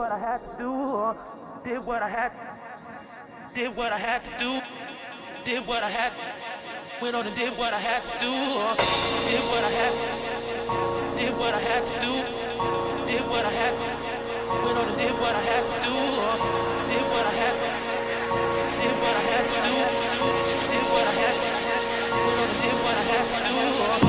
what I had to do, or did what I had, did what I had to do, did what I had, went on and did what I had to do, or did what I had, did what I had to do, did what I had, went on and did what I had to do, or did what I had, did what I had to do, did what I had, went on and did what I had to do, or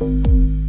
Música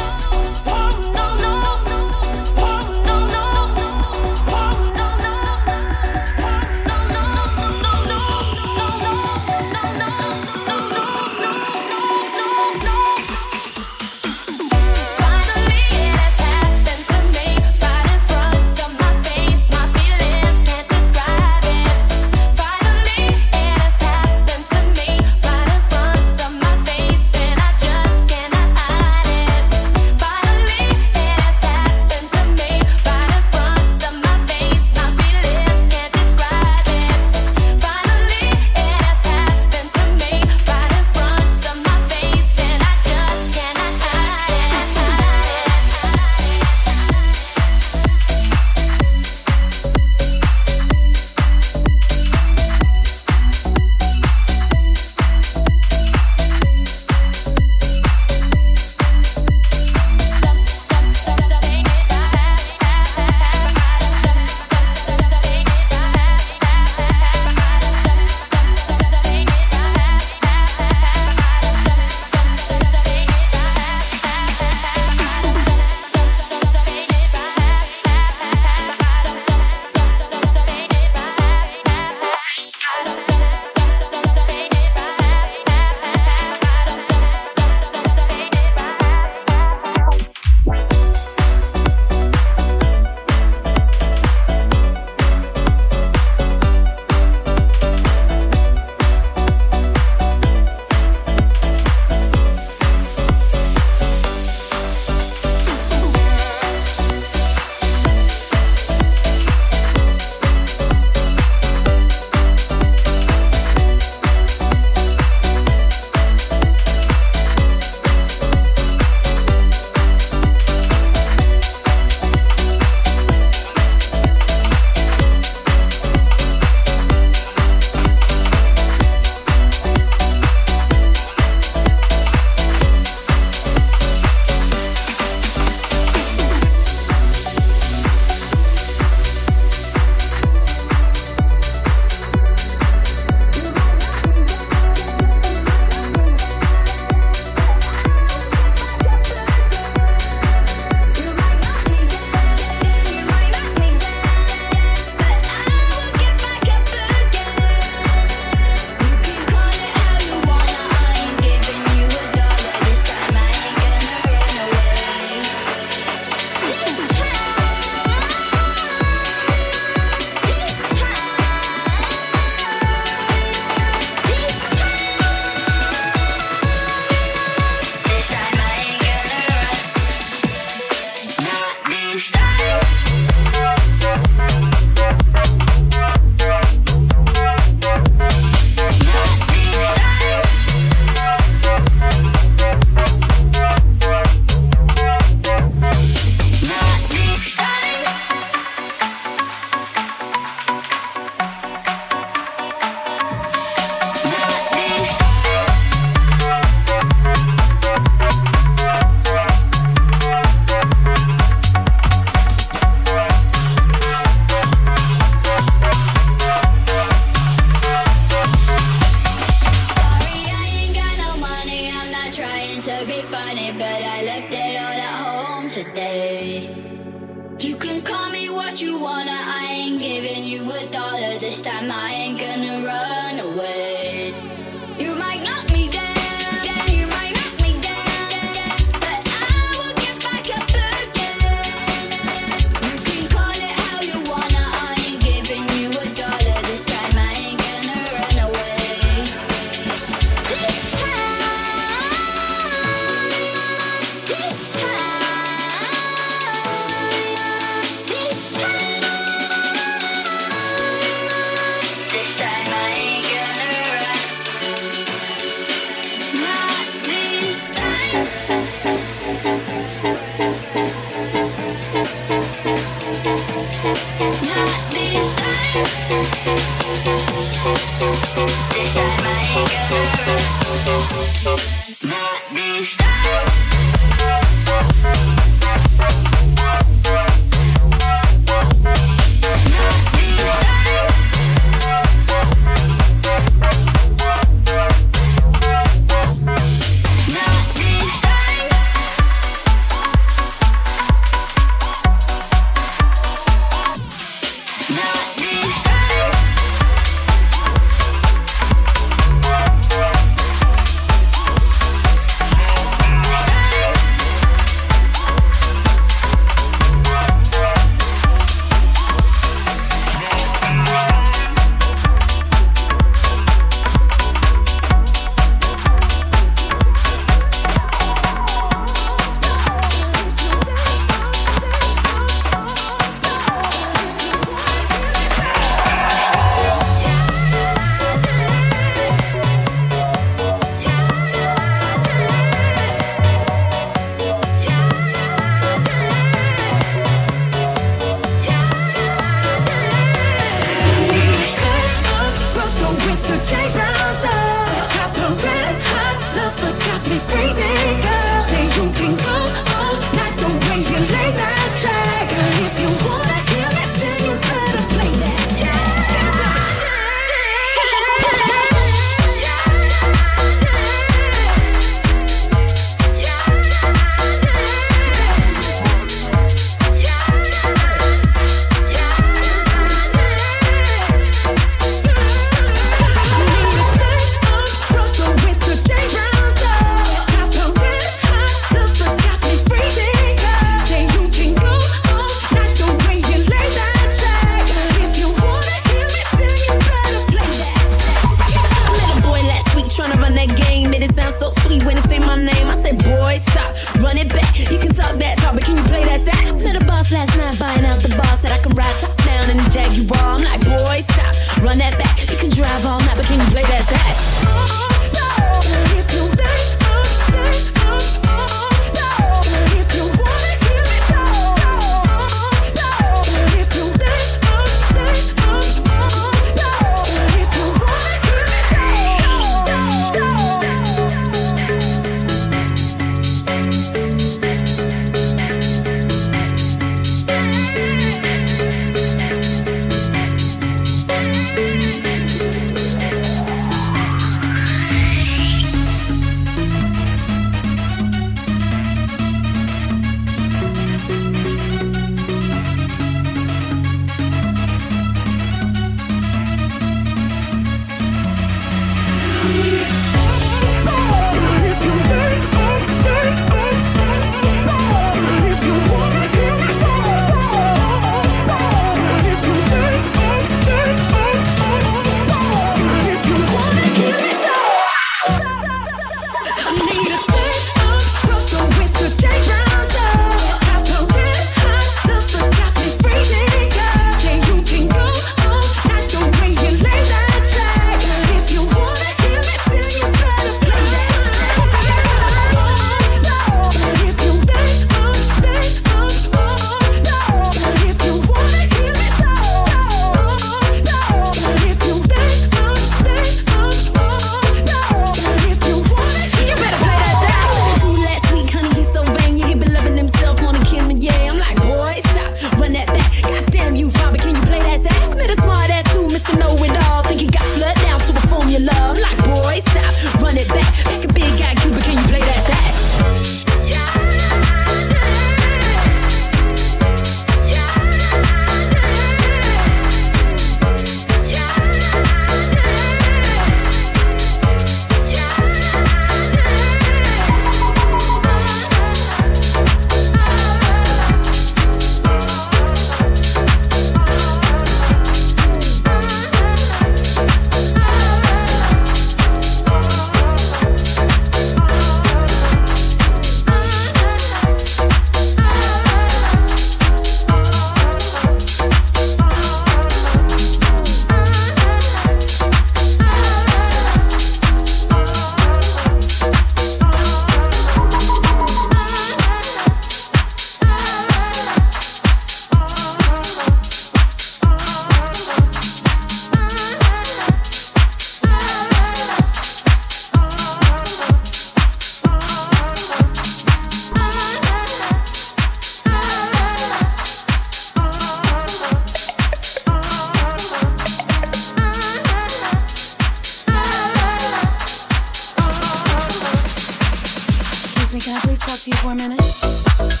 please talk to you for a minute?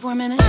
Four minutes.